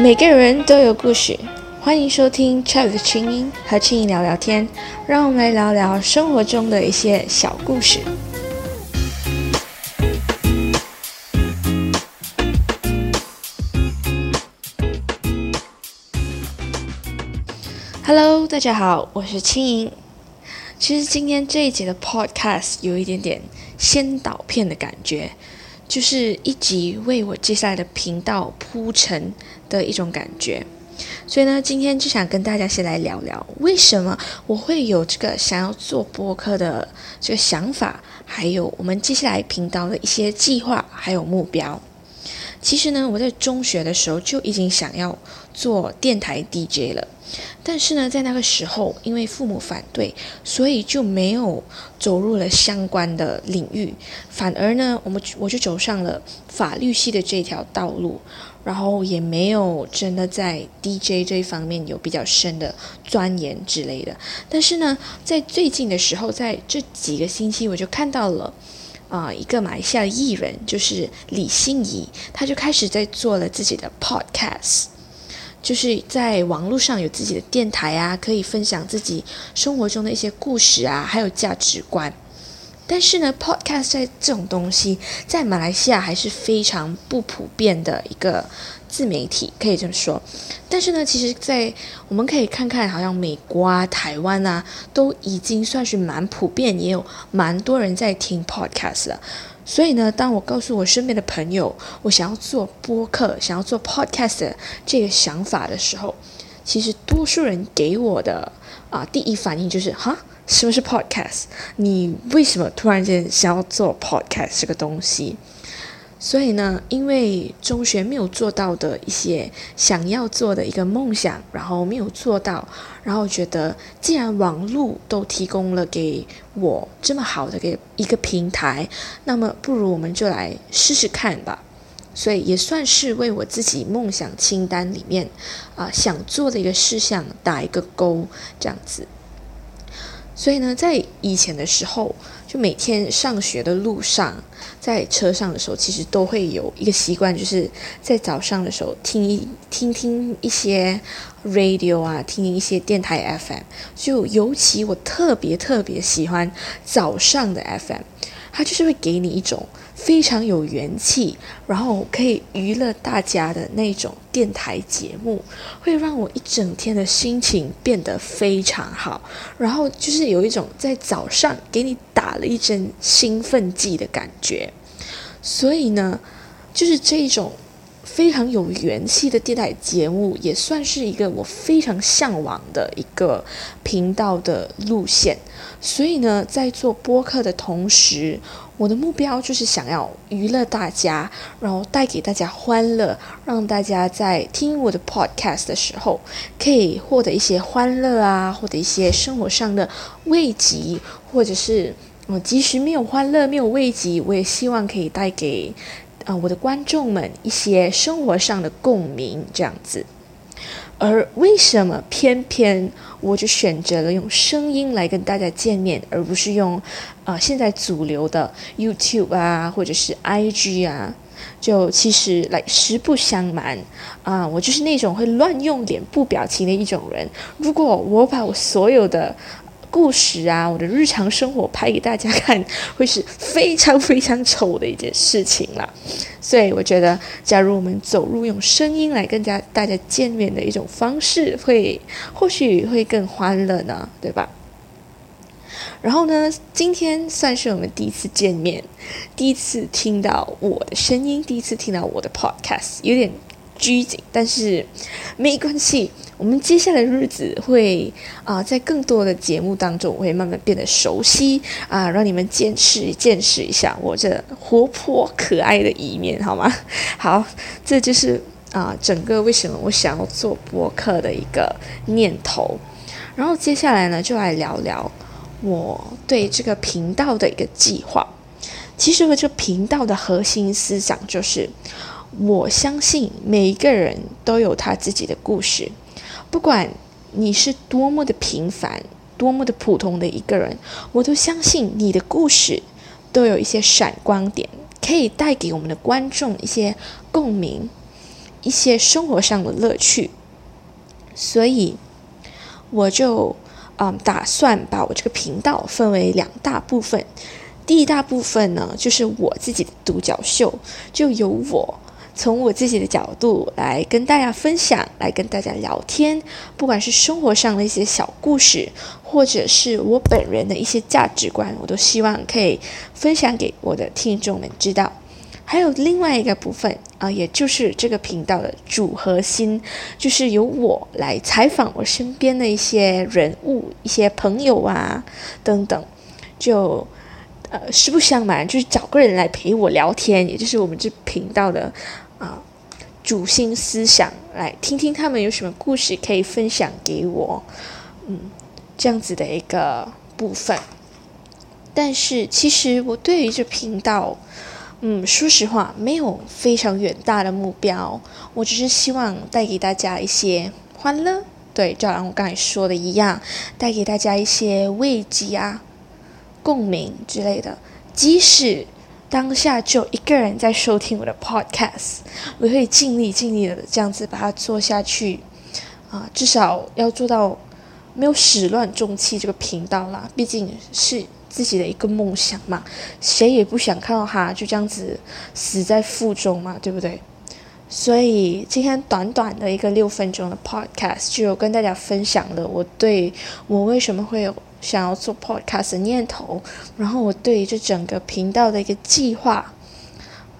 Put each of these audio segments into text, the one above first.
每个人都有故事，欢迎收听 Chat 的清音和青音聊聊天，让我们来聊聊生活中的一些小故事。Hello，大家好，我是青音。其实今天这一节的 Podcast 有一点点先导片的感觉。就是一集为我接下来的频道铺陈的一种感觉，所以呢，今天就想跟大家先来聊聊，为什么我会有这个想要做播客的这个想法，还有我们接下来频道的一些计划还有目标。其实呢，我在中学的时候就已经想要做电台 DJ 了。但是呢，在那个时候，因为父母反对，所以就没有走入了相关的领域。反而呢，我们我就走上了法律系的这条道路，然后也没有真的在 DJ 这一方面有比较深的钻研之类的。但是呢，在最近的时候，在这几个星期，我就看到了啊，一个马来西亚的艺人，就是李心怡，他就开始在做了自己的 Podcast。就是在网络上有自己的电台啊，可以分享自己生活中的一些故事啊，还有价值观。但是呢，podcast 在这种东西在马来西亚还是非常不普遍的一个自媒体，可以这么说。但是呢，其实，在我们可以看看，好像美国啊、台湾啊，都已经算是蛮普遍，也有蛮多人在听 podcast 了。所以呢，当我告诉我身边的朋友我想要做播客、想要做 podcast 这个想法的时候，其实多数人给我的啊第一反应就是哈，什么是 podcast？你为什么突然间想要做 podcast 这个东西？所以呢，因为中学没有做到的一些想要做的一个梦想，然后没有做到，然后觉得既然网络都提供了给我这么好的个一个平台，那么不如我们就来试试看吧。所以也算是为我自己梦想清单里面啊想做的一个事项打一个勾，这样子。所以呢，在以前的时候，就每天上学的路上，在车上的时候，其实都会有一个习惯，就是在早上的时候听一听听一些 radio 啊，听一些电台 FM。就尤其我特别特别喜欢早上的 FM。它就是会给你一种非常有元气，然后可以娱乐大家的那种电台节目，会让我一整天的心情变得非常好，然后就是有一种在早上给你打了一针兴奋剂的感觉，所以呢，就是这种。非常有元气的电台节目，也算是一个我非常向往的一个频道的路线。所以呢，在做播客的同时，我的目标就是想要娱乐大家，然后带给大家欢乐，让大家在听我的 podcast 的时候，可以获得一些欢乐啊，或者一些生活上的慰藉，或者是嗯，即使没有欢乐、没有慰藉，我也希望可以带给。啊，我的观众们，一些生活上的共鸣这样子，而为什么偏偏我就选择了用声音来跟大家见面，而不是用啊现在主流的 YouTube 啊，或者是 IG 啊？就其实来实不相瞒啊，我就是那种会乱用脸部表情的一种人。如果我把我所有的故事啊，我的日常生活拍给大家看，会是非常非常丑的一件事情了。所以我觉得，假如我们走入用声音来跟家大家见面的一种方式，会或许会更欢乐呢，对吧？然后呢，今天算是我们第一次见面，第一次听到我的声音，第一次听到我的 podcast，有点。拘谨，但是没关系。我们接下来的日子会啊，在更多的节目当中，我会慢慢变得熟悉啊，让你们见识见识一下我这活泼可爱的一面，好吗？好，这就是啊，整个为什么我想要做播客的一个念头。然后接下来呢，就来聊聊我对这个频道的一个计划。其实，我这频道的核心思想就是。我相信每一个人都有他自己的故事，不管你是多么的平凡、多么的普通的一个人，我都相信你的故事都有一些闪光点，可以带给我们的观众一些共鸣。一些生活上的乐趣，所以我就嗯打算把我这个频道分为两大部分。第一大部分呢，就是我自己的独角秀，就由我。从我自己的角度来跟大家分享，来跟大家聊天，不管是生活上的一些小故事，或者是我本人的一些价值观，我都希望可以分享给我的听众们知道。还有另外一个部分啊，也就是这个频道的主核心，就是由我来采访我身边的一些人物、一些朋友啊等等，就呃实不相瞒，就是找个人来陪我聊天，也就是我们这频道的。啊，主心思想来听听他们有什么故事可以分享给我，嗯，这样子的一个部分。但是其实我对于这频道，嗯，说实话没有非常远大的目标，我只是希望带给大家一些欢乐，对，就像我刚才说的一样，带给大家一些慰藉啊、共鸣之类的，即使。当下就一个人在收听我的 podcast，我会尽力尽力的这样子把它做下去，啊，至少要做到没有始乱终弃这个频道啦，毕竟是自己的一个梦想嘛，谁也不想看到它就这样子死在腹中嘛，对不对？所以今天短短的一个六分钟的 podcast，就跟大家分享了我对我为什么会有。想要做 podcast 的念头，然后我对这整个频道的一个计划，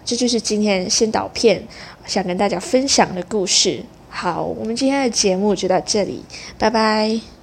这就是今天先导片想跟大家分享的故事。好，我们今天的节目就到这里，拜拜。